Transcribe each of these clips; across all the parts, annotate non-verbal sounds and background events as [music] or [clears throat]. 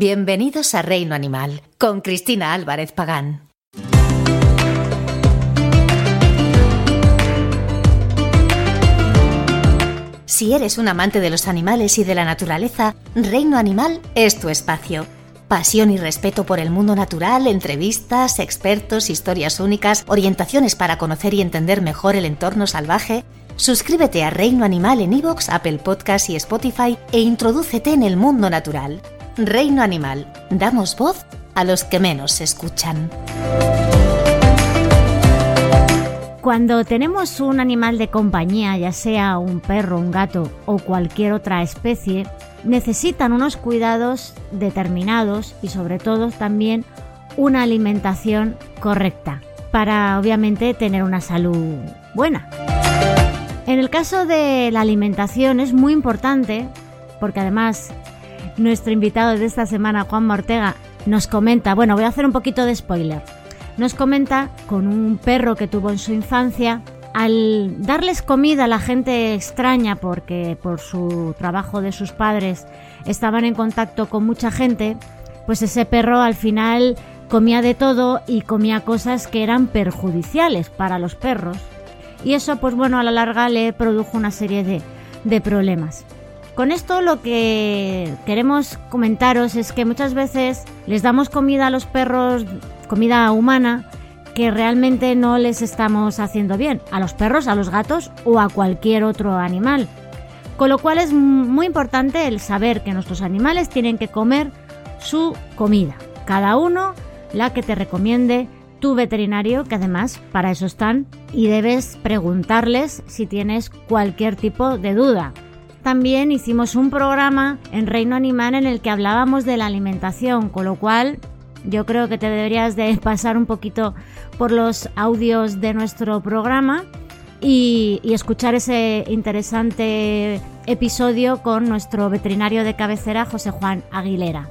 Bienvenidos a Reino Animal con Cristina Álvarez Pagán. Si eres un amante de los animales y de la naturaleza, Reino Animal es tu espacio. Pasión y respeto por el mundo natural, entrevistas, expertos, historias únicas, orientaciones para conocer y entender mejor el entorno salvaje. Suscríbete a Reino Animal en iVoox, Apple Podcasts y Spotify e introdúcete en el mundo natural. Reino Animal. Damos voz a los que menos se escuchan. Cuando tenemos un animal de compañía, ya sea un perro, un gato o cualquier otra especie, necesitan unos cuidados determinados y sobre todo también una alimentación correcta para obviamente tener una salud buena. En el caso de la alimentación es muy importante porque además nuestro invitado de esta semana, Juan Ortega, nos comenta, bueno, voy a hacer un poquito de spoiler, nos comenta con un perro que tuvo en su infancia, al darles comida a la gente extraña porque por su trabajo de sus padres estaban en contacto con mucha gente, pues ese perro al final comía de todo y comía cosas que eran perjudiciales para los perros. Y eso, pues bueno, a la larga le produjo una serie de, de problemas. Con esto lo que queremos comentaros es que muchas veces les damos comida a los perros, comida humana, que realmente no les estamos haciendo bien, a los perros, a los gatos o a cualquier otro animal. Con lo cual es muy importante el saber que nuestros animales tienen que comer su comida, cada uno la que te recomiende tu veterinario, que además para eso están, y debes preguntarles si tienes cualquier tipo de duda también hicimos un programa en Reino Animal en el que hablábamos de la alimentación, con lo cual yo creo que te deberías de [laughs] pasar un poquito por los audios de nuestro programa y, escuchar ese interesante episodio con nuestro veterinario de cabecera, José Juan Aguilera.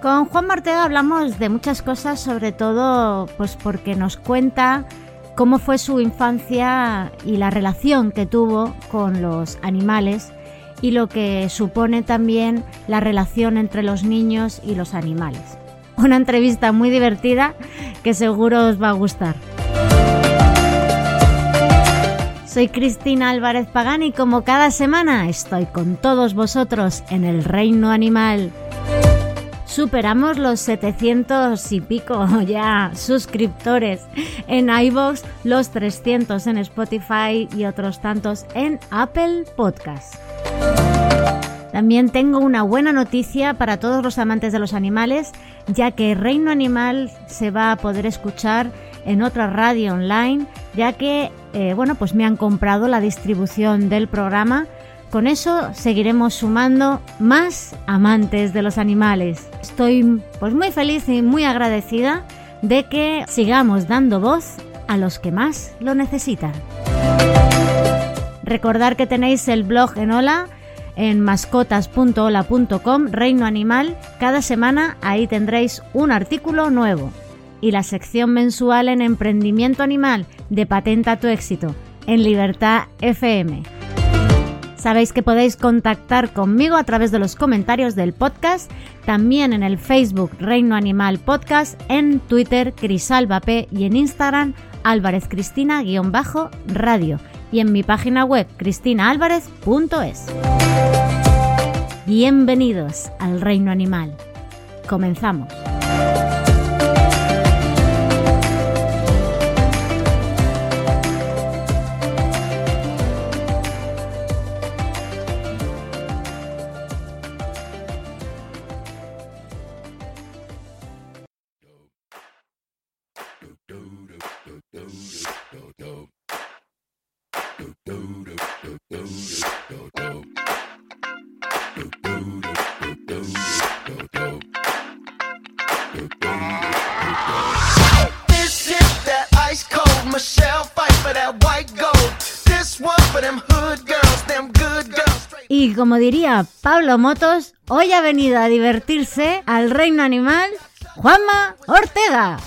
Con Juan Martega hablamos de muchas cosas, sobre todo pues porque nos cuenta cómo fue su infancia y la relación que tuvo con los animales y lo que supone también la relación entre los niños y los animales. Una entrevista muy divertida que seguro os va a gustar. Soy Cristina Álvarez Pagán y como cada semana estoy con todos vosotros en el reino animal. Superamos los 700 y pico [laughs] ya suscriptores en iVoox, los 300 en Spotify y otros tantos en Apple Podcast. También tengo una buena noticia para todos los amantes de los animales, ya que Reino Animal se va a poder escuchar en otra radio online, ya que eh, bueno, pues me han comprado la distribución del programa con eso seguiremos sumando más amantes de los animales. Estoy pues muy feliz y muy agradecida de que sigamos dando voz a los que más lo necesitan. Recordar que tenéis el blog en Hola en mascotas.hola.com Reino Animal. Cada semana ahí tendréis un artículo nuevo. Y la sección mensual en Emprendimiento Animal de Patenta tu éxito en Libertad FM. Sabéis que podéis contactar conmigo a través de los comentarios del podcast, también en el Facebook Reino Animal Podcast, en Twitter Crisalba y en Instagram Álvarez Cristina-radio y en mi página web cristinaalvarez.es. Bienvenidos al Reino Animal. Comenzamos. Y como diría Pablo Motos, hoy ha venido a divertirse al reino animal Juanma Ortega.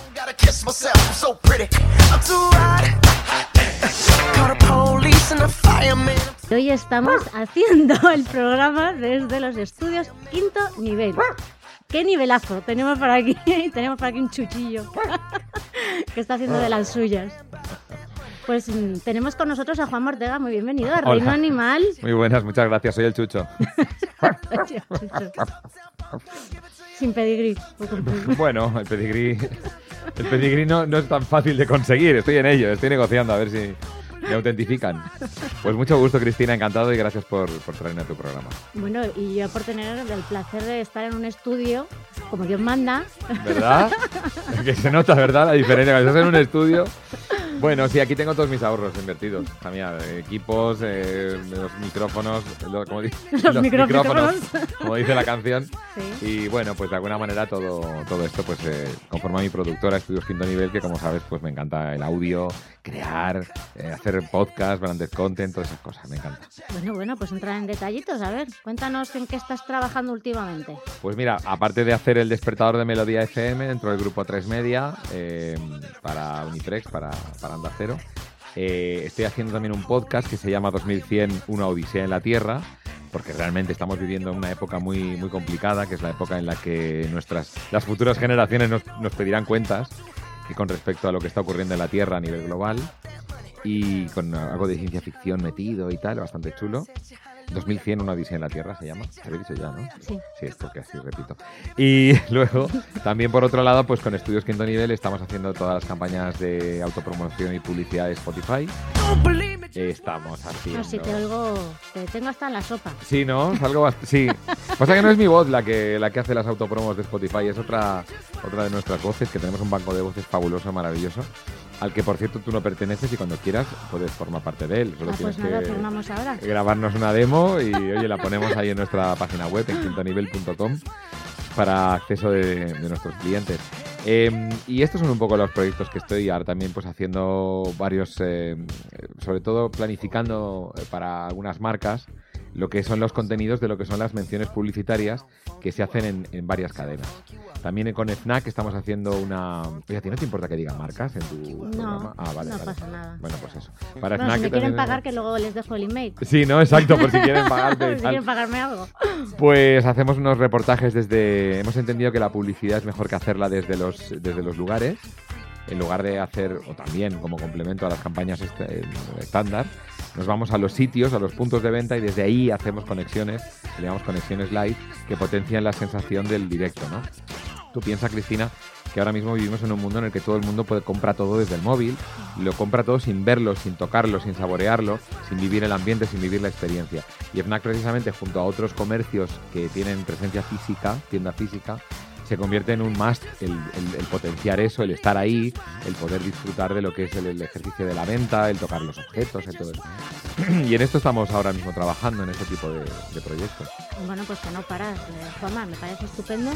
Hoy estamos haciendo [laughs] el programa desde los estudios quinto nivel. ¿Qué nivelazo tenemos por aquí? [laughs] tenemos por aquí un chuchillo [laughs] que está haciendo de las suyas. Pues mm, tenemos con nosotros a Juan Ortega. Muy bienvenido a Reino Hola. Animal. [laughs] Muy buenas, muchas gracias. Soy el Chucho. [laughs] Sin pedigrí. Bueno, el pedigrí, el pedigrí no, no es tan fácil de conseguir. Estoy en ello, estoy negociando a ver si me autentifican. Pues mucho gusto, Cristina, encantado y gracias por, por traerme a tu programa. Bueno, y yo por tener el placer de estar en un estudio, como Dios manda, ¿Verdad? que se nota, ¿verdad? La diferencia. Cuando estás en un estudio. Bueno, sí, aquí tengo todos mis ahorros invertidos. También equipos, eh, los micrófonos, lo- como, di- [laughs] Los micrófonos. como dice la canción. Sí. Y bueno, pues de alguna manera todo, todo esto pues eh, conforma mi productora Estudios Quinto Nivel, que como sabes, pues me encanta el audio, crear, eh, hacer podcast, branded content, todas esas cosas, me encanta. Bueno, bueno, pues entrar en detallitos. A ver, cuéntanos en qué estás trabajando últimamente. Pues mira, aparte de hacer el despertador de Melodía FM dentro del grupo 3 Media, eh, para Uniprex, para, para Anda Cero, eh, estoy haciendo también un podcast que se llama 2100, una odisea en la Tierra, porque realmente estamos viviendo una época muy, muy complicada, que es la época en la que nuestras, las futuras generaciones nos, nos pedirán cuentas y con respecto a lo que está ocurriendo en la Tierra a nivel global y con algo de ciencia ficción metido y tal, bastante chulo. 2100, una odisea en la Tierra se llama. Se había dicho ya, ¿no? Sí. Sí, es porque así repito. Y [laughs] luego, también por otro lado, pues con Estudios Quinto Nivel estamos haciendo todas las campañas de autopromoción y publicidad de Spotify. Estamos haciendo... No, si te oigo, te tengo hasta en la sopa. Sí, ¿no? Salgo bast- Sí. Pasa que no es mi voz la que, la que hace las autopromos de Spotify, es otra, otra de nuestras voces, que tenemos un banco de voces fabuloso, maravilloso, al que por cierto tú no perteneces y cuando quieras puedes formar parte de él. Solo Ah, pues tienes nada, que formamos ahora. grabarnos una demo y oye, la ponemos ahí en nuestra página web, en quintonivel.com, para acceso de, de nuestros clientes. Eh, y estos son un poco los proyectos que estoy ahora también pues haciendo varios, eh, sobre todo planificando eh, para algunas marcas lo que son los contenidos de lo que son las menciones publicitarias que se hacen en, en varias cadenas. También con FNAC estamos haciendo una... Oye, ¿a ti no te importa que digan marcas en tu No, programa? Ah, vale, no vale. pasa nada. Bueno, pues eso. Para Bueno, si me quieren pagar, que luego les dejo el email. Sí, no, exacto, por si quieren pagarte. [laughs] si quieren pagarme algo. Pues hacemos unos reportajes desde. Hemos entendido que la publicidad es mejor que hacerla desde los, desde los lugares, en lugar de hacer, o también como complemento a las campañas est- eh, estándar, nos vamos a los sitios, a los puntos de venta y desde ahí hacemos conexiones, le llamamos conexiones live, que potencian la sensación del directo, ¿no? Tú piensas, Cristina, que ahora mismo vivimos en un mundo en el que todo el mundo puede compra todo desde el móvil, lo compra todo sin verlo, sin tocarlo, sin saborearlo, sin vivir el ambiente, sin vivir la experiencia. Y FNAC precisamente junto a otros comercios que tienen presencia física, tienda física, se convierte en un must el, el- el potenciar eso, el estar ahí, el poder disfrutar de lo que es el, el ejercicio de la venta, el tocar los objetos, y todo eso. [clears throat] Y en esto estamos ahora mismo trabajando, en este tipo de, de proyectos. Bueno, pues que no paras, eh, Juanma, me parece estupendo.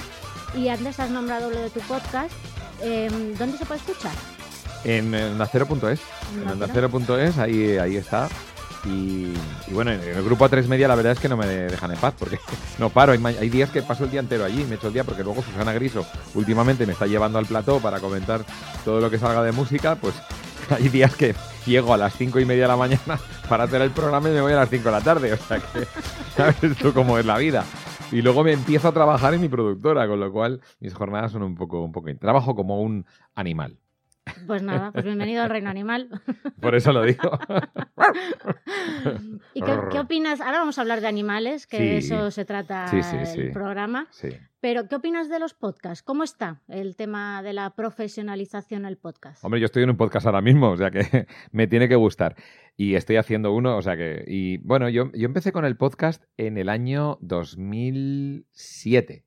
Y antes has nombrado lo de tu podcast. Eh, ¿Dónde se puede escuchar? En, en ondacero.es. En Onda ondacero.es, ahí, ahí está. Y, y bueno, en el grupo A3 Media la verdad es que no me dejan en paz porque [laughs] no paro. Hay, hay días que paso el día entero allí, me echo el día porque luego Susana Griso últimamente me está llevando al plató para comentar todo lo que salga de música. Pues [laughs] hay días que llego a las cinco y media de la mañana [laughs] para hacer el programa y me voy a las 5 de la tarde. O sea que, ¿sabes tú cómo es la vida? Y luego me empiezo a trabajar en mi productora, con lo cual mis jornadas son un poco, un poco... Trabajo como un animal. Pues nada, pues bienvenido al reino animal. Por eso lo digo. [laughs] ¿Y qué, qué opinas? Ahora vamos a hablar de animales, que Sí. de eso se trata Sí, sí, el sí. programa. Sí. Pero, ¿qué opinas de los podcasts? ¿Cómo está el tema de la profesionalización del podcast? Hombre, yo estoy en un podcast ahora mismo, o sea que [laughs] me tiene que gustar. Y estoy haciendo uno, o sea que... Y bueno, yo, yo empecé con el podcast en el año 2007.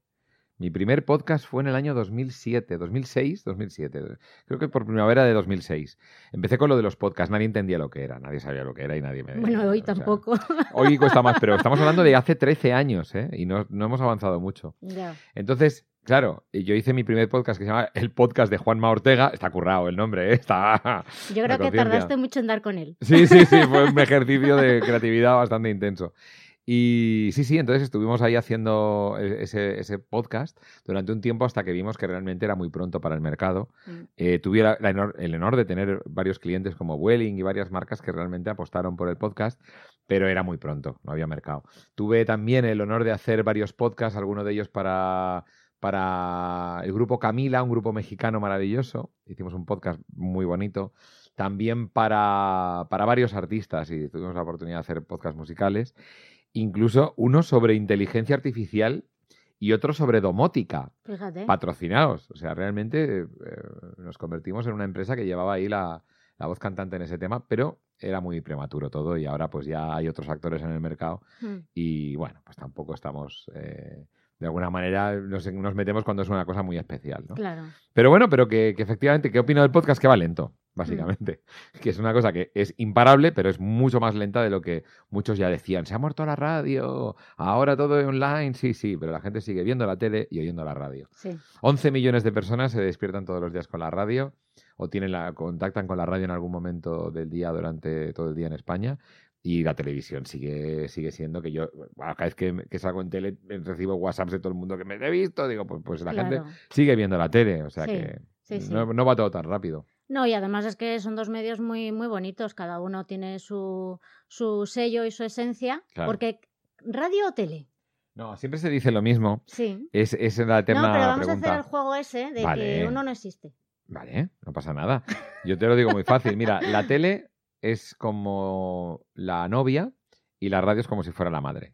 Mi primer podcast fue en el año 2007, 2006, 2007. Creo que por primavera de 2006. Empecé con lo de los podcasts, nadie entendía lo que era, nadie sabía lo que era y nadie me... Bueno, hoy o sea, tampoco. hoy cuesta más, pero estamos hablando de [laughs] hace 13 años, ¿eh? Y no, no hemos avanzado mucho. Ya. Entonces, claro, yo hice mi primer podcast que se llama El Podcast de Juanma Ortega. Está currado el nombre, ¿eh? Está... Yo creo que tardaste mucho en dar con él. Sí, sí, sí, fue un ejercicio de creatividad bastante intenso. Y sí, sí, entonces estuvimos ahí haciendo e, ese, ese, podcast durante un tiempo hasta que vimos que realmente era muy pronto para el mercado. Mm. Eh, tuve el honor de tener varios clientes como Welling y varias marcas que realmente apostaron por el podcast, pero era muy pronto, no había mercado. Tuve también el honor de hacer varios podcasts, algunos de ellos para para el grupo Camila, un grupo mexicano maravilloso. Hicimos un podcast muy bonito. También para, para varios artistas y tuvimos la oportunidad de hacer podcasts musicales incluso uno sobre inteligencia artificial y otro sobre domótica. Fíjate. Patrocinados. O sea, realmente eh, nos convertimos en una empresa que llevaba ahí la, voz cantante en ese tema, pero era muy prematuro todo y ahora pues ya hay otros actores en el mercado hmm. y bueno, pues tampoco estamos... Eh, de alguna manera nos, metemos cuando es una cosa muy especial, ¿no? Claro. Pero bueno, pero que, que efectivamente, ¿qué opino del podcast? Que va lento básicamente. Mm. [laughs] Que es una cosa que es imparable, pero es mucho más lenta de lo que muchos ya decían. Se ha muerto la radio, ahora todo es online. Sí, sí, pero la gente sigue viendo la tele y oyendo la radio. Sí. 11 millones de personas se despiertan todos los días con la radio o tienen la, contactan con la radio en algún momento del día durante todo el día en España. Y la televisión sigue, sigue siendo que yo, cada vez que, que, salgo en tele, recibo WhatsApps de todo el mundo que me he visto. Digo, pues, pues la gente sigue viendo la tele. O sea que no va todo tan rápido. No, y además es que son dos medios muy, muy bonitos, cada uno tiene su, su sello y su esencia, porque radio o tele. No, siempre se dice lo mismo. Sí. Es, es la eterna No, pero vamos a hacer el juego ese de que uno no existe. Vale, no pasa nada. Yo te lo digo muy fácil. Mira, la tele es como la novia y la radio es como si fuera la madre.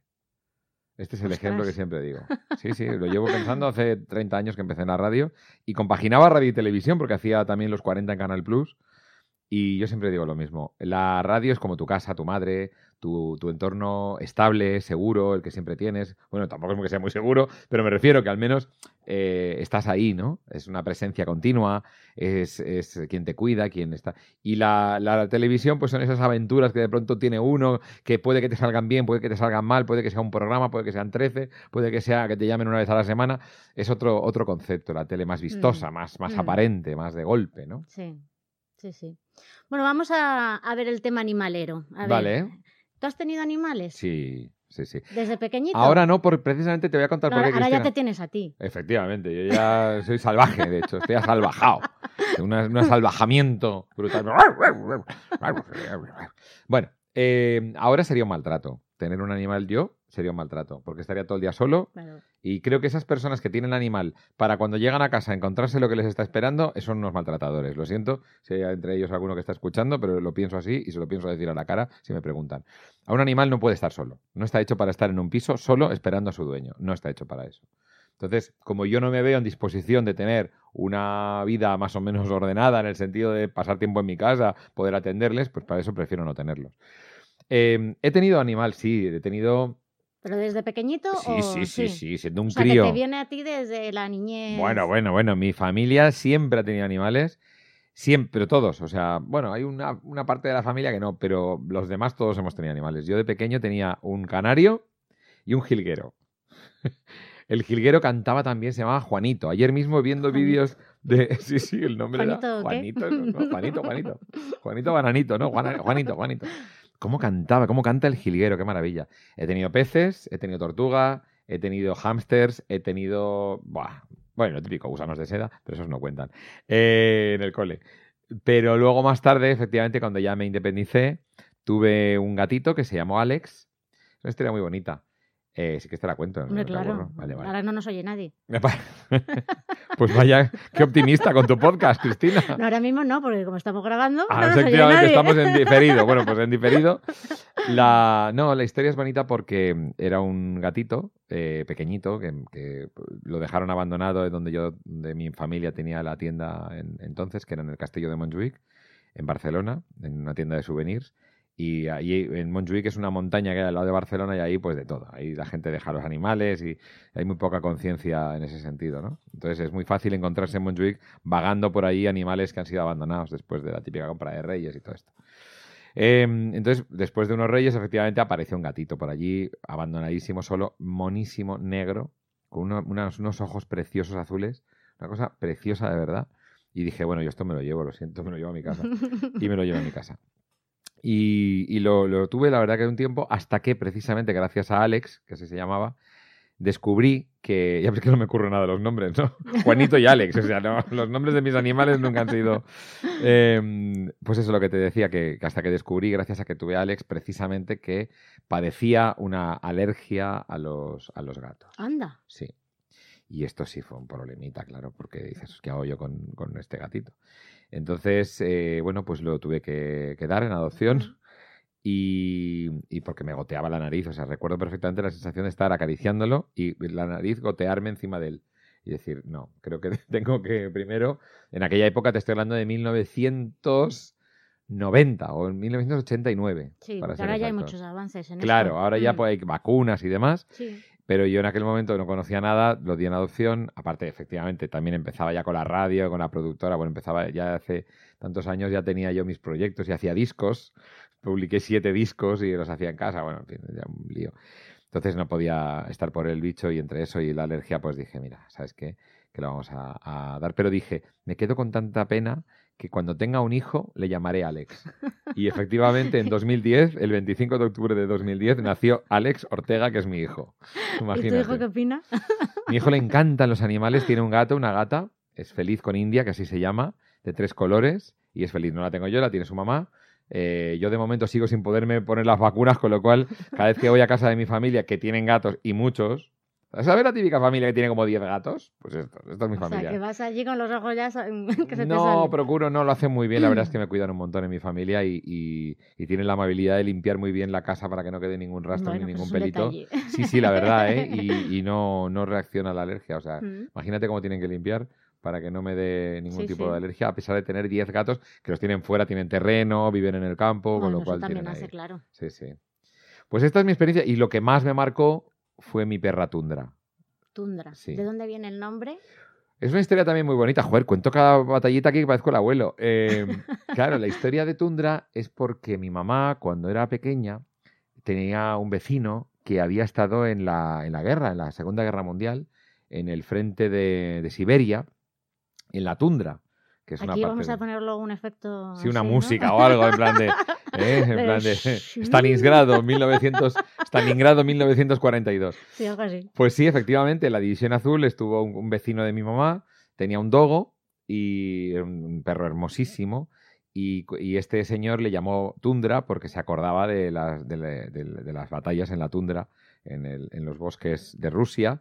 Este es el ejemplo que siempre digo. Sí, sí, lo llevo [laughs] pensando hace 30 años que empecé en la radio y compaginaba radio y televisión porque hacía también los 40 en Canal Plus. Y yo siempre digo lo mismo. La radio es como tu casa, tu madre, tu, entorno estable, seguro, el que siempre tienes. Bueno, tampoco es que sea muy seguro, pero me refiero que al menos eh, estás ahí, ¿no? Es una presencia continua, es, quien te cuida, quien está. Y la, televisión, pues son esas aventuras que de pronto tiene uno, que puede que te salgan bien, puede que te salgan mal, puede que sea un programa, puede que sean 13, puede que sea que te llamen una vez a la semana. Es otro, otro concepto, la tele más vistosa, mm. más, más mm. aparente, más de golpe, ¿no? Sí, sí, sí. Bueno, vamos a, ver el tema animalero. vale. ¿Tú has tenido animales? Sí, sí, sí. ¿Desde pequeñito? Ahora no, porque precisamente te voy a contar por qué. Ahora ya te tienes a ti. Efectivamente, yo ya soy salvaje, de hecho, estoy salvajado. Un salvajamiento brutal. Bueno, eh, ahora sería un maltrato. Tener un animal yo sería un maltrato, porque estaría todo el día solo. Y creo que esas personas que tienen animal para cuando llegan a casa encontrarse lo que les está esperando, son unos maltratadores. Lo siento si hay entre ellos alguno que está escuchando, pero lo pienso así y se lo pienso decir a la cara si me preguntan. A un animal no puede estar solo. No está hecho para estar en un piso solo esperando a su dueño. No está hecho para eso. Entonces, como yo no me veo en disposición de tener una vida más o menos ordenada en el sentido de pasar tiempo en mi casa, poder atenderles, pues para eso prefiero no tenerlos. Em, he tenido animal, sí, he tenido ¿Pero desde pequeñito? Sí, o... sí, sí, sí, siendo un o sea, crío. Que te viene a ti desde la niñez. Bueno, bueno, bueno. Mi familia siempre ha tenido animales. Siempre, todos. O sea, bueno, hay una, una, parte de la familia que no, pero los demás todos hemos tenido animales. Yo de pequeño tenía un canario y un jilguero. [laughs] El jilguero cantaba también, se llamaba Juanito. Ayer mismo viendo vídeos de. [laughs] Sí, sí, el nombre ¿Juanito era. Juanito, no, Juanito, Juanito. Juanito Bananito, ¿no? Juanito, Juanito. ¿Cómo cantaba? ¿Cómo canta el jilguero? ¡Qué maravilla! He tenido peces, he tenido tortuga, he tenido hámsters, he tenido... bueno, lo típico, gusanos de seda, pero esos no cuentan. Eh, en el cole. Pero luego más tarde, efectivamente, cuando ya me independicé, tuve un gatito que se llamó Alex. Es una historia muy bonita. Eh, sí que te la cuento. claro. Ahora no nos oye nadie. [laughs] pues vaya, qué optimista con tu podcast, Cristina. No, ahora mismo no, porque como estamos grabando. Ah, efectivamente, estamos en diferido. Bueno, pues en diferido. [laughs] La, no, la historia es bonita porque era un gatito eh, pequeñito que, lo dejaron abandonado de donde yo, de mi familia tenía la tienda entonces, que era en el castillo de Montjuic, en Barcelona, en una tienda de souvenirs. Y ahí en Montjuic es una montaña que hay al lado de Barcelona y ahí pues de todo. Ahí la gente deja los animales y hay muy poca conciencia en ese sentido, ¿no? Entonces es muy fácil encontrarse en Montjuic vagando por ahí animales que han sido abandonados después de la típica compra de reyes y todo esto. Em, entonces, después de unos reyes, efectivamente apareció un gatito por allí, abandonadísimo, solo, monísimo, negro, con unos, unos ojos preciosos azules, una cosa preciosa de verdad. Y dije, bueno, yo esto me lo llevo, lo siento, me lo llevo a mi casa. [laughs] Y me lo llevo a mi casa. Y, y lo, lo tuve, la verdad, que un tiempo, hasta que precisamente gracias a Alex, que así se llamaba, descubrí que, [laughs] ya ves que no me ocurre nada de los nombres, ¿no? [laughs] Juanito y Alex, o sea, no, los nombres de mis animales nunca han sido... Eh, pues eso es lo que te decía, que, que, hasta que descubrí, gracias a que tuve a Alex, precisamente que padecía una alergia a los, a los gatos. Anda. Sí. Y esto sí fue un problemita, claro, porque dices, ¿qué hago yo con, con este gatito? Entonces, eh, bueno, pues lo tuve que, que dar en adopción. Y, y, porque me goteaba la nariz. O sea, recuerdo perfectamente la sensación de estar acariciándolo y la nariz gotearme encima de él. Y decir, no, creo que [laughs] tengo que primero, en aquella época te estoy hablando de 1990 o en 1989. Sí, para ahora ya hay muchos avances en Claro, ahora ya Mm. pues, hay vacunas y demás. Sí. Pero yo en aquel momento no conocía nada, lo di en adopción. Aparte, efectivamente, también empezaba ya con la radio, con la productora. Bueno, empezaba ya hace tantos años, ya tenía yo mis proyectos y hacía discos. Publiqué siete discos y los hacía en casa. Bueno, en fin, ya un lío. Entonces no podía estar por el bicho y entre eso y la alergia, pues dije, mira, ¿sabes qué? Que lo vamos a, a dar. Pero dije, me quedo con tanta pena que cuando tenga un hijo le llamaré Alex. Y efectivamente en [laughs] 2010, el 25 de octubre de 2010, nació Alex Ortega, que es mi hijo. Imagínate. [laughs] ¿Y tu hijo qué opina? [laughs] Mi hijo le encantan los animales, tiene un gato, una gata, es feliz con India, que así se llama, de tres colores, y es feliz. No la tengo yo, la tiene su mamá. Eh, yo de momento sigo sin poderme poner las vacunas, con lo cual cada vez que voy a casa de mi familia, que tienen gatos y muchos, ¿Sabes la típica familia que tiene como 10 gatos? Pues esto, esta es mi o familia. sea, que vas allí con los ojos ya [laughs] que se no, procuro, no, lo hacen muy bien. La verdad es que me [clears throat] cuidan un montón en mi familia y, y, y tienen la amabilidad de limpiar muy bien la casa para que no quede ningún rastro Bueno, ni pues ningún pelito. detalle. Sí, sí, la verdad, ¿eh? [laughs] Y, y no, no reacciona a la alergia. O sea, Mm. imagínate cómo tienen que limpiar para que no me dé ningún Sí, tipo sí. de alergia, a pesar de tener 10 gatos que los tienen fuera, tienen terreno, viven en el campo, con Bueno, lo eso cual también tienen hace ahí. claro. Sí, sí. Pues esta es mi experiencia y lo que más me marcó fue mi perra tundra. Tundra. Sí. ¿De dónde viene el nombre? Es una historia también muy bonita. Joder, cuento cada batallita aquí que parezco el abuelo. Eh, [laughs] claro, la historia de Tundra es porque mi mamá, cuando era pequeña, tenía un vecino que había estado en la, en la guerra, en la Segunda Guerra Mundial, en el frente de, de Siberia, en la tundra. Que es una Aquí parte vamos a poner luego un efecto. Sí, una así, ¿no? música o algo en plan de. [laughs] ¿eh? En plan de. Stalingrado, 1900, Stalingrado 1942. Sí, algo así. Pues sí, efectivamente, en la División Azul estuvo un, un vecino de mi mamá, tenía un dogo y un perro hermosísimo. Y, este señor le llamó Tundra porque se acordaba de las, de, la- de la- de las batallas en la tundra, en, el- en los bosques de Rusia.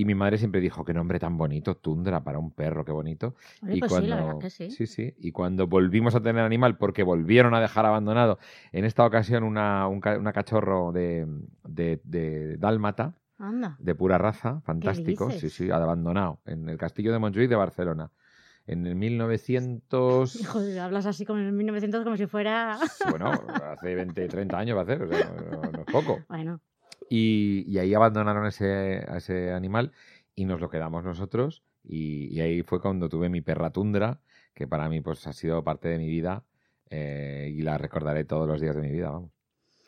Y mi madre siempre dijo, qué nombre tan bonito, Tundra, para un perro, qué bonito. Oye, y pues cuando, sí, la verdad que sí. Sí, sí. Y cuando volvimos a tener animal, porque volvieron a dejar abandonado, en esta ocasión una, un, una cachorro de, de, de dálmata, Anda. de pura raza, fantástico, sí, sí, abandonado, en el castillo de Montjuïc de Barcelona. En el 1900... [laughs] Joder, hablas así como en el 1900 como si fuera. Bueno, hace 20, 30 años va a hacer, o sea, no, no- no es poco. [laughs] Bueno, Y, y ahí abandonaron ese, a ese animal y nos lo quedamos nosotros. Y, y ahí fue cuando tuve mi perra tundra, que para mí pues ha sido parte de mi vida eh, y la recordaré todos los días de mi vida, vamos.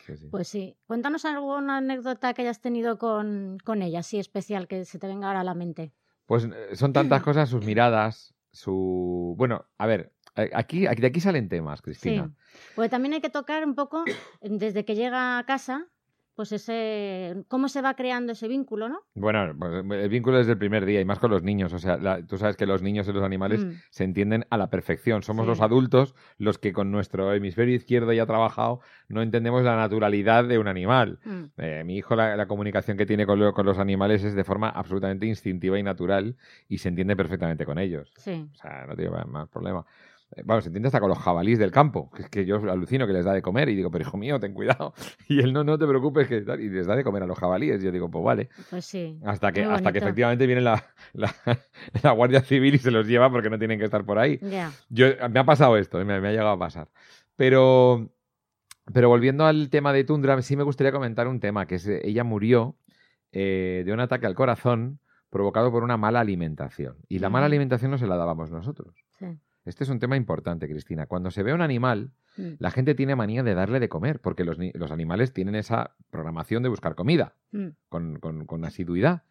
Sí, sí. pues sí. Cuéntanos alguna anécdota que hayas tenido con, con ella, así especial, que se te venga ahora a la mente. Pues eh, son tantas [clears throat] cosas, sus miradas, su... Bueno, a ver, eh, aquí, aquí de aquí salen temas, Cristina. Sí. Porque también hay que tocar un poco, desde que llega a casa, pues ese. cómo se va creando ese vínculo, ¿no? Bueno, pues el vínculo desde el primer día y más con los niños. O sea, la- tú sabes que los niños y los animales Mm. se entienden a la perfección. Somos Sí. los adultos los que con nuestro hemisferio izquierdo ya trabajado no entendemos la naturalidad de un animal. Mm. Eh, mi hijo, la, la comunicación que tiene con, lo- con los animales es de forma absolutamente instintiva y natural y se entiende perfectamente con ellos. Sí. O sea, no tiene más problema. Vamos, se entiende hasta con los jabalíes del campo, que es que yo alucino que les da de comer y digo, pero hijo mío, ten cuidado. [laughs] Y él, no, no te preocupes, que tal", y les da de comer a los jabalíes. Y yo digo, pues vale. Pues sí. Hasta que, hasta que efectivamente viene la, la, [laughs] la Guardia Civil y se los lleva porque no tienen que estar por ahí. Yo, me ha pasado esto, eh, me, me ha llegado a pasar. Pero, pero volviendo al tema de Tundra, sí me gustaría comentar un tema, que es eh, ella murió eh, de un ataque al corazón provocado por una mala alimentación. Y la mala alimentación no se la dábamos nosotros. Sí. Este es un tema importante, Cristina. Cuando se ve un animal, Mm. la gente tiene manía de darle de comer, porque los, los animales tienen esa programación de buscar comida Mm. con, con- con asiduidad.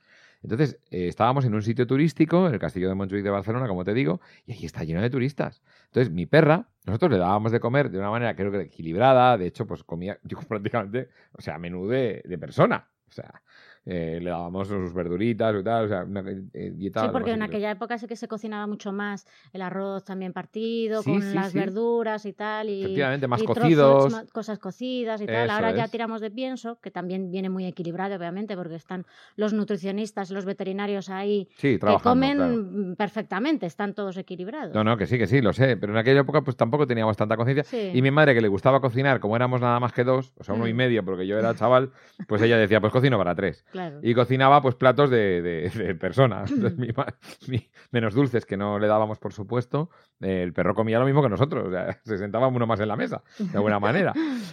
Entonces, eh, estábamos en un sitio turístico, en el Castillo de Montjuic de Barcelona, como te digo, y ahí está lleno de turistas. Entonces, mi perra, nosotros le dábamos de comer de una manera, creo que equilibrada, de hecho, pues comía, [laughs] yo prácticamente, o sea, menú de, de persona. O sea, eh, le dábamos sus verduritas y tal, o sea, una eh, dieta. Sí, porque en aquella época sí que se cocinaba mucho más el arroz también partido, Sí, con sí, las sí. verduras y tal, y, Efectivamente, más y cocidos. cosas cocidas y tal. Eso Ahora ya tiramos de pienso, que también viene muy equilibrado, obviamente, porque están los nutricionistas, los veterinarios ahí Sí, que comen claro. perfectamente, están todos equilibrados. No, no, que sí, que sí, lo sé. Pero en aquella época, pues tampoco teníamos tanta conciencia. Y mi madre, que le gustaba cocinar, como éramos nada más que dos, o sea, uno y Mm. medio, porque yo era chaval, pues ella decía, pues cocino para tres. Y cocinaba pues platos de, de, de persona. [laughs] Entonces, mi ma- mi- menos dulces que no le dábamos, por supuesto. el perro comía lo mismo que nosotros. o sea, [laughs] se sentaba uno más en la mesa, de alguna manera.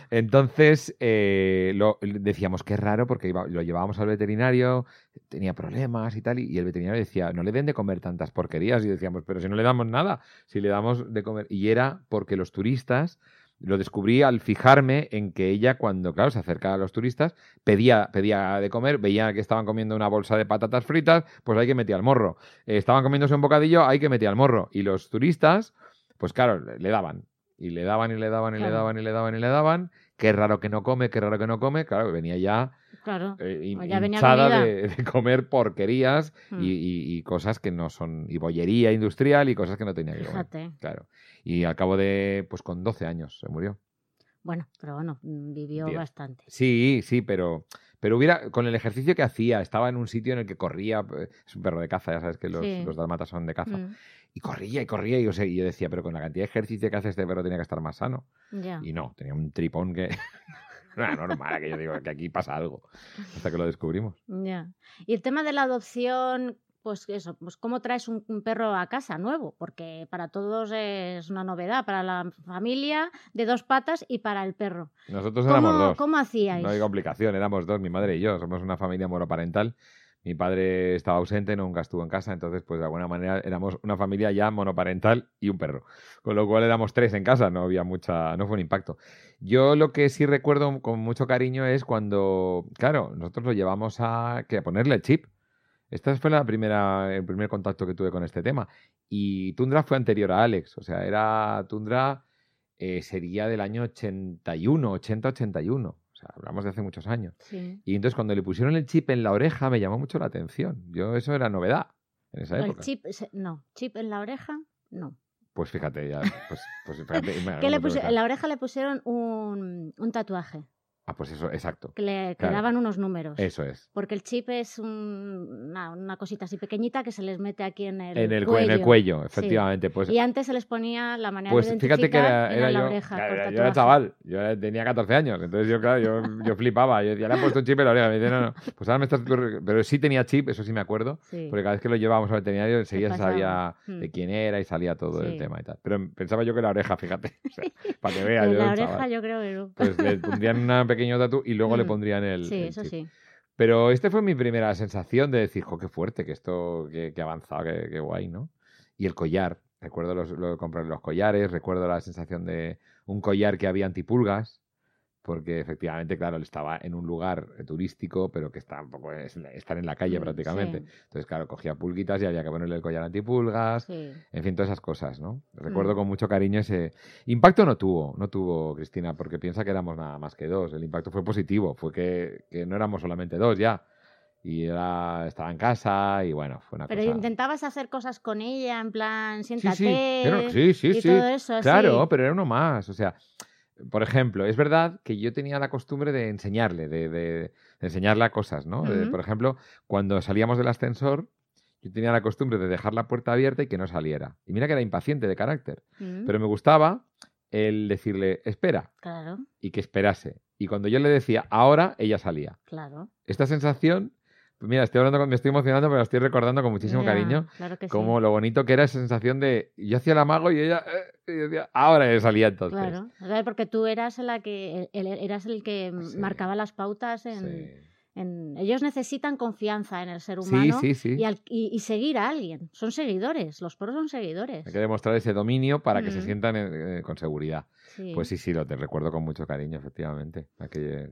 Entonces, eh, lo, decíamos que es raro porque lo llevábamos al veterinario, tenía problemas y tal. Y, y el veterinario decía, no le den de comer tantas porquerías. Y decíamos, pero si no le damos nada, si le damos de comer. Y era porque los turistas. Lo descubrí al fijarme en que ella, cuando, claro, se acercaba a los turistas, pedía, pedía de comer, veía que estaban comiendo una bolsa de patatas fritas, pues ahí que metía el morro. Eh, estaban comiéndose un bocadillo, ahí que metía el morro. Y los turistas, pues claro, le, daban. Y le daban y le daban y le daban y le daban y le daban. Qué raro que no come, qué raro que no come. Claro, venía ya, Claro. eh, hinchada de, de comer porquerías Mm. y, y- y cosas que no son. y bollería industrial y cosas que no tenía que comer. Fíjate. Claro. Y al cabo de, pues con 12 años se murió. Bueno, pero bueno, mm, vivió Diez. bastante. Sí, sí, pero, pero hubiera, con el ejercicio que hacía, estaba en un sitio en el que corría, eh, es un perro de caza, ya sabes que los, Sí. los dalmatas son de caza, Mm, y corría y corría, y yo, yo decía, pero con la cantidad de ejercicio que hace este perro tenía que estar más sano. ya. Y no, tenía un tripón que [laughs] [laughs] no era normal, que yo digo que aquí pasa algo, hasta que lo descubrimos. Ya. Y el tema de la adopción, pues eso, pues cómo traes un, un perro a casa nuevo, porque para todos es una novedad, para la familia de dos patas y para el perro. Nosotros éramos ¿Cómo, dos. cómo hacíais? No hay complicación, éramos dos, mi madre y yo. Somos una familia monoparental. Mi padre estaba ausente, nunca estuvo en casa, entonces, pues de alguna manera éramos una familia ya monoparental y un perro. Con lo cual éramos tres en casa, no había mucha, no fue un impacto. Yo lo que sí recuerdo con mucho cariño es cuando, claro, nosotros lo llevamos a, que a ponerle el chip. Esta fue la primera, el primer contacto que tuve con este tema. Y Tundra fue anterior a Alex, o sea, era Tundra eh, sería del año 81, 80-81. Sea, hablamos de hace muchos años. Sí. Y entonces cuando le pusieron el chip en la oreja me llamó mucho la atención. Yo, eso era novedad en esa El época. chip, se- no, chip en la oreja, no. Pues fíjate, ya, pues, pues [laughs] fíjate. me- ¿Qué le me- pusi- en la oreja le pusieron un, un tatuaje, Ah, pues eso, exacto. que le Claro. daban unos números. Eso es. Porque el chip es un- una, una cosita así pequeñita que se les mete aquí en el, En el, cu- cuello. en el cuello, Sí. efectivamente. Pues, Y antes se les ponía la manera pues de identificar fíjate que era, era en la yo, oreja. claro, era- yo era chaval, yo tenía 14 años, entonces yo, claro, yo, [laughs] yo flipaba, yo decía, le han puesto un chip en la oreja, me dice, no, no, pues ahora me estás... Pero sí tenía chip, eso sí me acuerdo, Sí. porque cada vez que lo llevábamos al veterinario enseguida sabía Mm. de quién era y salía todo el tema y tal. Pero pensaba yo que la oreja, fíjate, [laughs] o sea, para que veas. Yo la oreja chaval. yo creo que no. Pues le pondrían un [laughs] pequeño tatu y luego le Mm. pondrían el, sí, el eso chip. sí. Pero este fue mi primera sensación de decir, jo, qué fuerte, que esto, que, que avanzado, que, que guay, ¿no? Y el collar, recuerdo los, lo de comprar los collares, recuerdo la sensación de un collar que había antipulgas, porque efectivamente, claro, él estaba en un lugar eh, turístico, pero que está un poco, es- estar en la calle Mm, prácticamente. sí. Entonces, claro, cogía pulguitas y había que ponerle el collar antipulgas. Sí. En fin, todas esas cosas, ¿no? Recuerdo Mm. con mucho cariño ese... Impacto no tuvo, no tuvo Cristina, porque piensa que éramos nada más que dos. El impacto fue positivo, fue que, que no éramos solamente dos ya. Y era, estaba en casa y bueno, fue una Pero cosa... intentabas hacer cosas con ella, en plan, Sí, siéntate. sí, pero- sí, sí, y sí. todo eso. Claro, pero era uno más. O sea, por ejemplo, es verdad que yo tenía la costumbre de enseñarle, de, de- de enseñarle a cosas, ¿no? De- por ejemplo, cuando salíamos del ascensor, yo tenía la costumbre de dejar la puerta abierta y que no saliera. Y mira que era impaciente de carácter. Mm, Pero me gustaba el decirle, espera, Claro, y que esperase. Y cuando yo le decía, ahora, ella salía. claro. Esta sensación, mira, estoy hablando, me estoy emocionando, pero la estoy recordando con muchísimo cariño. Claro que sí. Como lo bonito que era esa sensación de, yo hacía el amago y ella, eh, y decía, ahora salía entonces. Claro, porque tú eras la que el- el- eras el que Sí. marcaba las pautas en, Sí. en- ellos necesitan confianza en el ser humano sí, sí. Y, al- y- y seguir a alguien. Son seguidores, los perros son seguidores. Hay que demostrar ese dominio para que se Mm. sientan eh, con seguridad. Sí. Pues sí, sí, lo te recuerdo con mucho cariño, efectivamente. Aquel-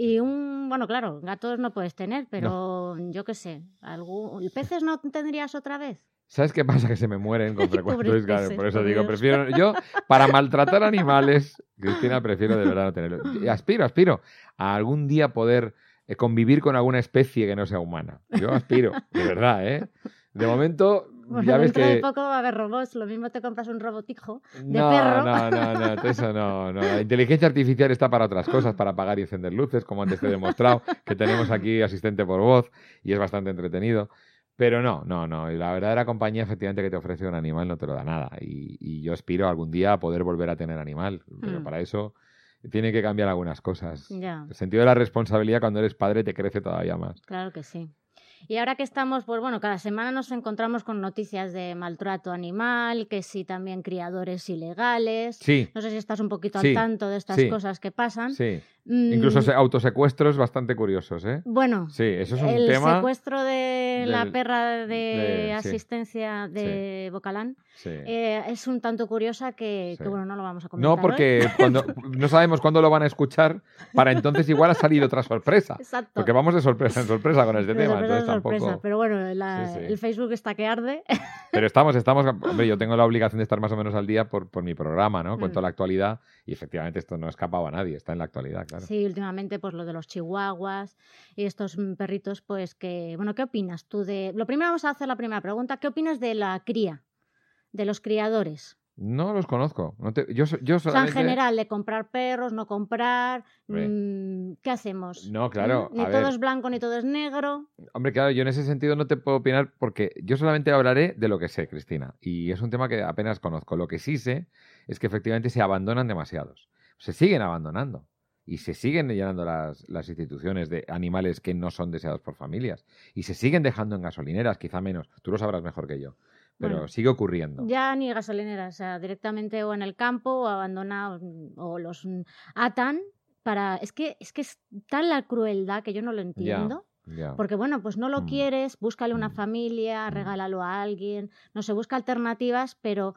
Y un, bueno, claro, gatos no puedes tener, pero yo qué sé, algún... ¿peces no tendrías otra vez? ¿Sabes qué pasa? Que se me mueren con [laughs] frecuencia. Por eso digo, prefiero. Yo, para maltratar animales, Cristina, prefiero de verdad no tenerlo. Aspiro, aspiro a algún día poder eh, convivir con alguna especie que no sea humana. Yo aspiro, de verdad, ¿eh? De momento, Bueno, ya ves dentro de que. poco va a haber robots, lo mismo te compras un robotijo de no, perro. no, no, no, eso no, no. La inteligencia artificial está para otras cosas, para apagar y encender luces, como antes te he demostrado, que tenemos aquí asistente por voz y es bastante entretenido. Pero no, no, no. Y la verdadera compañía, efectivamente, que te ofrece un animal no te lo da nada. Y, y yo aspiro algún día a poder volver a tener animal. Pero Mm. para eso tiene que cambiar algunas cosas. Ya. El sentido de la responsabilidad cuando eres padre te crece todavía más. Claro que sí. Y ahora que estamos, pues bueno, cada semana nos encontramos con noticias de maltrato animal, que sí también criadores ilegales. Sí, No sé si estás un poquito Sí, al tanto de estas sí. cosas que pasan. sí. Mm, Incluso se- autosecuestros bastante curiosos, ¿eh? Bueno, Sí, eso es un el tema. secuestro de la perra de, de- sí. asistencia de Bocalán Sí. eh, es un tanto curiosa que, bueno, no lo vamos a comentar. No, hoy. porque cuando no sabemos cuándo lo van a escuchar, para entonces igual ha salido otra sorpresa. Exacto. Porque vamos de sorpresa en sorpresa con este De tema. sorpresa, Entonces sorpresa. tampoco... Pero bueno, la- el Facebook está que arde. Pero estamos, estamos. Hombre, yo tengo la obligación de estar más o menos al día por, por mi programa, ¿no? Cuento Mm. la actualidad y efectivamente esto no ha escapado a nadie, está en la actualidad, claro. Sí, últimamente pues lo de los chihuahuas y estos mm, perritos, pues que, bueno, ¿qué opinas tú de... Lo primero vamos a hacer la primera pregunta, ¿qué opinas de la cría, de los criadores? No los conozco. No te- yo, yo O sea, en general, de comprar perros, no comprar, mm, ¿qué hacemos? No, claro, ¿Mm? Ni a todo ver. es blanco ni todo es negro. Hombre, claro, yo en ese sentido no te puedo opinar porque yo solamente hablaré de lo que sé, Cristina. Y es un tema que apenas conozco. Lo que sí sé es que efectivamente se abandonan demasiados. Se siguen abandonando. Y se siguen llenando las, las instituciones de animales que no son deseados por familias. Y se siguen dejando en gasolineras, quizá menos. Tú lo sabrás mejor que yo. Pero Bueno, sigue ocurriendo. Ya ni gasolineras, o sea, directamente o en el campo o abandonados mm, o los mm, atan para... Es que, es que es tal la crueldad que yo no lo entiendo. Ya. Porque bueno, pues no lo Mm. quieres, búscale una Mm. familia, regálalo a alguien, no se busca alternativas, pero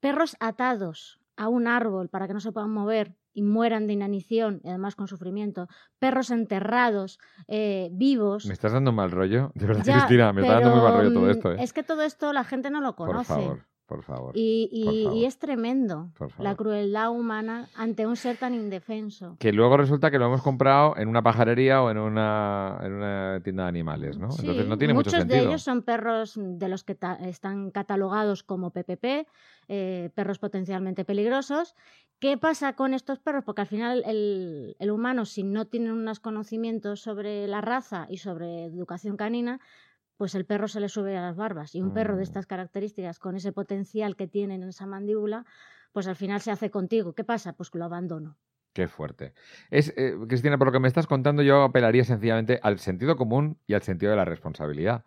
perros atados a un árbol para que no se puedan mover y mueran de inanición y además con sufrimiento, perros enterrados, eh, vivos. ¿Me estás dando mal rollo? De verdad, Ya, Cristina, me está dando muy mal rollo todo mm, esto, ¿eh? Es que todo esto la gente no lo Por conoce. favor, por favor. Y, y- por y favor. es tremendo la crueldad humana ante un ser tan indefenso. Que luego resulta que lo hemos comprado en una pajarería o en una, en una tienda de animales, ¿no? Sí, Entonces no tiene mucho muchos sentido. de ellos son perros de los que están catalogados como PPP, eh, perros potencialmente peligrosos. ¿Qué pasa con estos perros? Porque al final el, el humano, si no tiene unos conocimientos sobre la raza y sobre educación canina, pues el perro se le sube a las barbas. Y un perro de Mm. estas características, con ese potencial que tienen en esa mandíbula, pues al final se hace contigo. ¿Qué pasa? Pues que lo abandono. Qué fuerte. Es, eh, Cristina, por lo que me estás contando, yo apelaría sencillamente al sentido común y al sentido de la responsabilidad.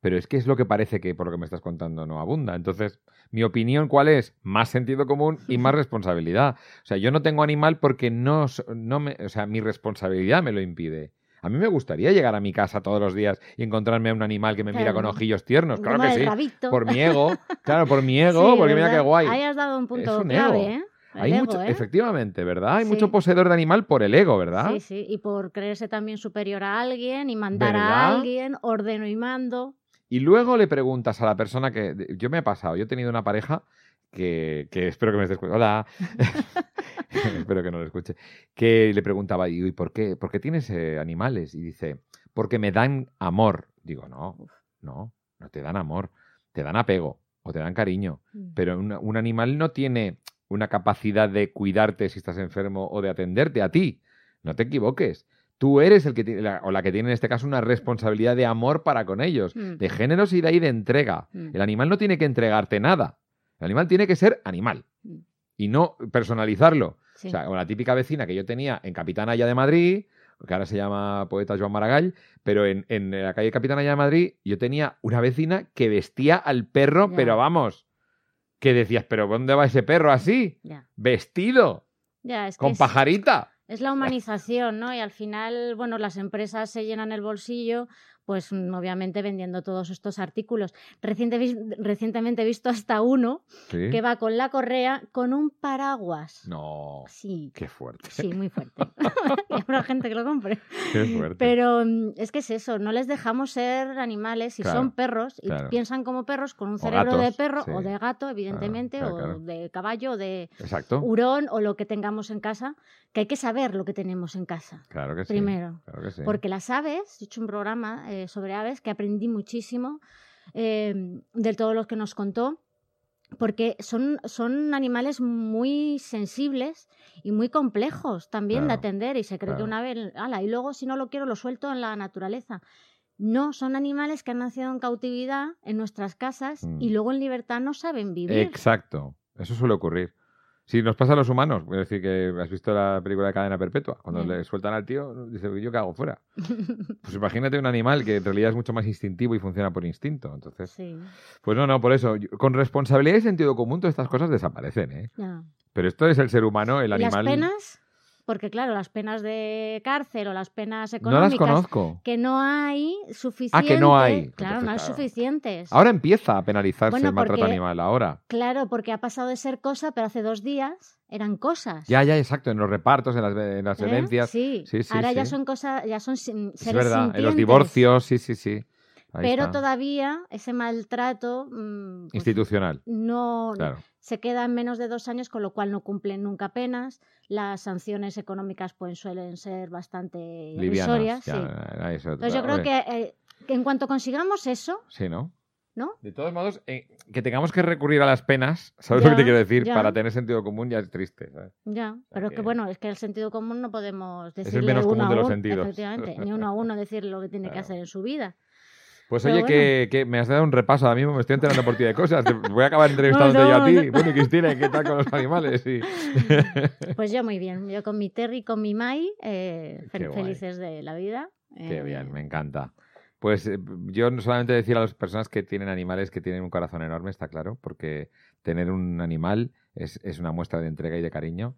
Pero es que es lo que parece que por lo que me estás contando no abunda. Entonces, mi opinión, ¿cuál es? Más sentido común y más [laughs] responsabilidad. O sea, yo no tengo animal porque no, no me, o sea, mi responsabilidad me lo impide. A mí me gustaría llegar a mi casa todos los días y encontrarme a un animal que me mira con ojillos tiernos. Claro que sí. rabito. Por mi ego. [laughs] Claro, por mi ego, Sí, porque mira qué guay. Ahí has dado un punto un clave, ego. ¿eh? Hay ego, mucho, ¿eh? efectivamente, ¿verdad? Hay Sí. mucho poseedor de animal por el ego, ¿verdad? Sí, sí, y por creerse también superior a alguien y mandar a alguien, ordeno y mando. Y luego le preguntas a la persona que. Yo me he pasado, yo he tenido una pareja que, que espero que me esté escuchando. Hola. [laughs] [laughs] espero que no lo escuche. Que le preguntaba, ¿y por qué, por qué tienes eh, animales? Y dice, porque me dan amor. Digo, no, no, no te dan amor. Te dan apego o te dan cariño. Pero un, un animal no tiene una capacidad de cuidarte si estás enfermo o de atenderte a ti. No te equivoques. Tú eres el que tiene, la- o la que tiene en este caso una responsabilidad de amor para con ellos, Mm. de generosidad y de entrega. Mm. El animal no tiene que entregarte nada. El animal tiene que ser animal Mm. y no personalizarlo. Sí. O sea, como la típica vecina que yo tenía en Capitanaya de Madrid, que ahora se llama poeta Joan Maragall, pero en, en la calle Capitanaya de Madrid yo tenía una vecina que vestía al perro, pero vamos, que decías, pero ¿dónde va ese perro así? Vestido, ya, es que con es, pajarita. es la humanización, ¿no? Y al final, bueno, las empresas se llenan el bolsillo pues mm, obviamente vendiendo todos estos artículos. Reciente recientemente he visto hasta uno Sí. que va con la correa con un paraguas. No, Sí, qué fuerte. sí, muy fuerte. [laughs] [laughs] y habrá gente que lo compre. Qué fuerte. Pero mm, es que es eso, no les dejamos ser animales si Claro, son perros y claro. piensan como perros con un O cerebro de perro sí. o de gato, evidentemente, claro, o de caballo, o de Exacto. hurón o lo que tengamos en casa, que hay que saber lo que tenemos en casa. Claro que sí. Primero. Claro que sí. Porque las aves, he hecho un programa eh, sobre aves que aprendí muchísimo eh, de todos los que nos contó, porque son, son animales muy sensibles y muy complejos también de atender y se cree que una ave, ala, y luego si no lo quiero lo suelto en la naturaleza. No, son animales que han nacido en cautividad en nuestras casas Mm. y luego en libertad no saben vivir. Exacto. Eso suele ocurrir. Si nos pasa a los humanos, es decir, que has visto la película de Cadena Perpetua, cuando le sueltan al tío, dice, ¿yo qué hago fuera? [laughs] Pues imagínate un animal que en realidad es mucho más instintivo y funciona por instinto. Entonces, sí, pues no, no, por eso, con responsabilidad y sentido común todas estas cosas desaparecen, ¿eh? Pero esto es el ser humano, el ¿Y animal... las penas? Porque claro, las penas de cárcel o las penas no las económicas conozco. que no hay suficiente. Ah, que no hay. Claro, no hay claro. suficientes. Ahora empieza a penalizarse Bueno, el maltrato porque- animal, ahora. Claro, porque ha pasado de ser cosa, pero hace dos días eran cosas. Ya, ya, exacto, en los repartos, en las, en las ¿eh? herencias. Sí. Sí, sí, ahora ya son cosas, ya son sin- es seres verdad, en los divorcios, sí, sí, sí. Ahí Pero está. todavía ese maltrato mm, pues, Institucional, no claro. se queda en menos de dos años, con lo cual no cumplen nunca penas. Las sanciones económicas pues, suelen ser bastante Livianas. irrisorias. sí. eso- Entonces yo creo que, eh, que en cuanto consigamos eso, Sí, ¿no? ¿no? De todos modos, eh, que tengamos que recurrir a las penas, [laughs] ¿sabes lo Ya, que te quiero decir? ya. Para tener sentido común ya es triste. ¿sabes? Ya, pero que- que bueno, es que el sentido común no podemos el decirle menos uno común a de los uno, sentidos. efectivamente, ni uno a uno [laughs] decir lo que tiene que hacer en su vida. Pues oye, bueno. que, que me has dado un repaso ahora mismo, me estoy enterando por ti de cosas. Voy a acabar [laughs] entrevistándote yo a ti. no. Bueno, y Cristina, ¿qué tal con los animales? Sí. [laughs] Pues yo muy bien, yo con mi Terry, con mi Mai, eh, Qué fel- guay. felices de la vida. Qué eh, bien, me encanta. Pues eh, yo solamente decir a las personas que tienen animales que tienen un corazón enorme, está claro, porque tener un animal es, es una muestra de entrega y de cariño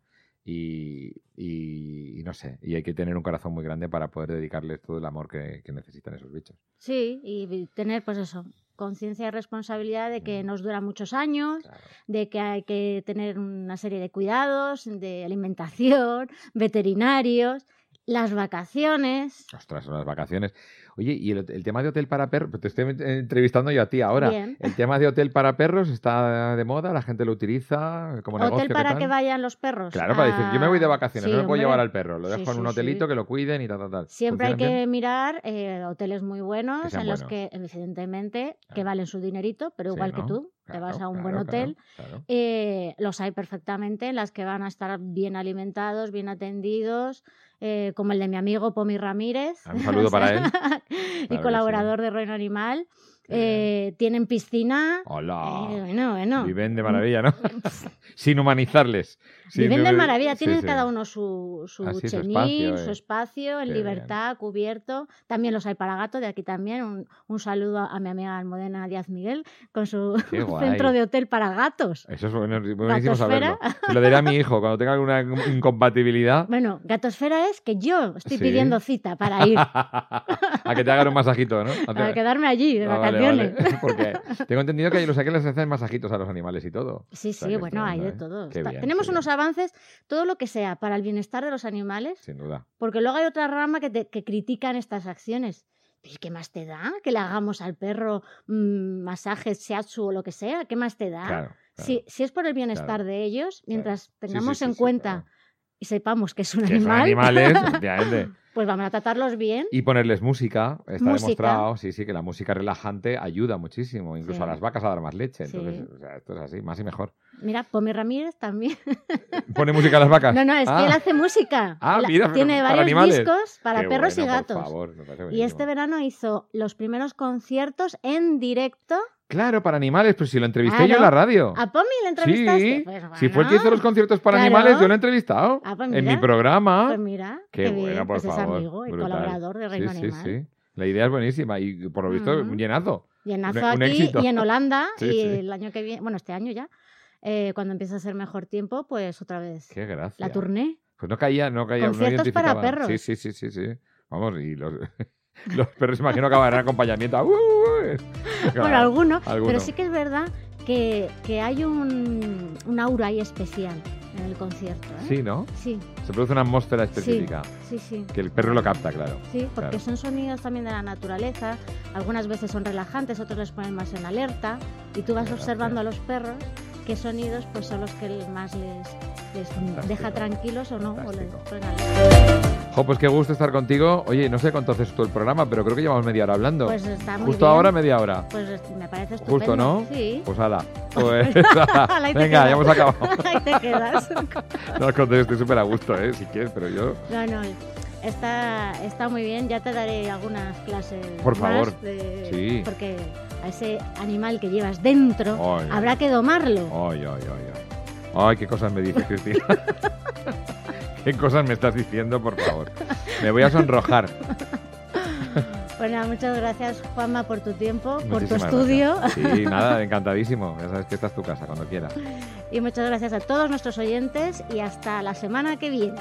y, y- y no sé, y hay que tener un corazón muy grande para poder dedicarles todo el amor que, que necesitan esos bichos. Sí, y tener pues eso, conciencia y responsabilidad de que Mm. nos dura muchos años, Claro. de que hay que tener una serie de cuidados, de alimentación, [laughs] veterinarios, las vacaciones. Ostras, las vacaciones. Oye, y el, el tema de hotel para perros, pues te estoy entrevistando yo a ti ahora. Bien. El tema de hotel para perros está de moda, la gente lo utiliza como negocio. Hotel ¿qué para que vayan los perros. Claro, para decir, yo me voy de a- vacaciones, Sí, no me puedo llevar al perro, lo Sí, dejo en un hotelito que lo cuiden y tal, tal, tal. Siempre hay ¿Funcionan que bien? mirar eh, hoteles muy buenos en los buenos. que, evidentemente, que valen su dinerito, pero igual que tú, te vas a un buen claro, hotel. claro. eh, los hay perfectamente, en las que van a estar bien alimentados, bien atendidos, eh, como el de mi amigo Pomi Ramírez. Ah, Un saludo [laughs] para él. [laughs] y colaborador de Reino Animal. Eh, tienen piscina. Hola. Eh, bueno, bueno. Viven de maravilla, ¿no? [laughs] [laughs] Sin humanizarles. Sin Viven de maravilla, tienen sí. cada uno su, su Así, su chenil, su eh. espacio, en Qué libertad, cubierto. También los hay para gato, de aquí también. Un, un saludo a mi amiga Almudena Díaz Miguel con su [laughs] centro de hotel para gatos. Eso es bueno- buenísimo saberlo. Lo diré a mi hijo cuando tenga alguna incompatibilidad. Bueno, Gatosfera es que yo estoy Sí. pidiendo cita para ir a que te hagan un masajito, ¿no? A a quedarme allí de Ah, vale, vale. [laughs] Porque [laughs] tengo entendido que los aquí les hacen masajitos a los animales y todo. Sí, O sea, sí, bueno, hay de ¿eh? todo. Qué Está- bien, Tenemos unos bien. avances, todo lo que sea para el bienestar de los animales, Sin duda. porque luego hay otra rama que, te- que critican estas acciones. ¿qué más te da? Que le hagamos al perro mm, masajes, shiatsu o lo que sea. ¿Qué más te da? Claro. claro. Si, si es por el bienestar Claro, de ellos, mientras sí, tengamos sí, en sí, cuenta. Y sepamos que es un Que son animal, animales, [laughs] efectivamente. pues vamos a tratarlos bien. Y ponerles música, está Música. demostrado, sí, sí, que la música relajante ayuda muchísimo, incluso Sí. a las vacas a dar más leche. Sí. Entonces, o sea, esto es así, más y mejor. Mira, Pomi Ramírez también. [laughs] ¿Pone música a las vacas? No, no, es Ah, que él hace música. [laughs] Ah, Él mira, tiene varios animales. discos para qué perros bueno, y gatos. Por favor, me parece Y este verano hizo los primeros conciertos en directo. Claro, para animales, pero si lo entrevisté yo en la radio. ¿A Pomi le entrevistaste? Sí, Pues si fue el que hizo los conciertos para Claro. animales, yo lo he entrevistado. Ah, pues en mi programa. Pues mira, Qué, qué, bueno, por pues es favor. amigo y colaborador de Reino sí, Animal. Sí, sí. La idea es buenísima y por lo visto Ujú. un llenazo. Llenazo Un- un aquí éxito. y en Holanda. [laughs] Sí, y sí. el año que viene, bueno, este año ya, eh, cuando empiece a hacer mejor tiempo, pues otra vez Qué gracia. la turné. Pues no caía, no caía. no Conciertos para identificaba. perros. Sí, sí, sí, sí, sí. Vamos, y los... Los perros imagino que van en acompañamiento. ¡Uh, uh, uh! bueno, alguno, alguno. pero sí que es verdad que, que hay un, un aura ahí especial en el concierto. ¿eh? Sí, ¿no? Sí, Se produce una atmósfera específica. sí, sí. Que el perro lo capta, claro. Sí, porque Claro. son sonidos también de la naturaleza. Algunas veces son relajantes, otros les ponen más en alerta. Y tú vas Verdad, observando sí. a los perros qué sonidos pues son los que más les, les deja tranquilos o no. O les. Jo, pues qué gusto estar contigo. Oye, no sé cuánto haces tú el programa, pero creo que llevamos media hora hablando. Pues está muy Justo bien. ahora, media hora. Pues es- me parece estupendo. Justo, ¿no? Sí. Pues ala. [laughs] Pues, venga, ya hemos acabado. [laughs] Ahí te quedas. [laughs] No, conté, estoy súper a gusto, ¿eh? Si quieres, pero yo... No, no, está, está muy bien. Ya te daré algunas clases. Por más favor. de- Sí. Porque a ese animal que llevas dentro habrá que domarlo. Ay, ay, ay, ay. Ay, qué cosas me dices, Cristina. Qué cosas me estás diciendo, por favor. Me voy a sonrojar. Bueno, muchas gracias, Juanma, por tu tiempo, por tu estudio. gracias. Sí, nada, encantadísimo. Ya sabes que esta es tu casa, cuando quieras. Y muchas gracias a todos nuestros oyentes y hasta la semana que viene.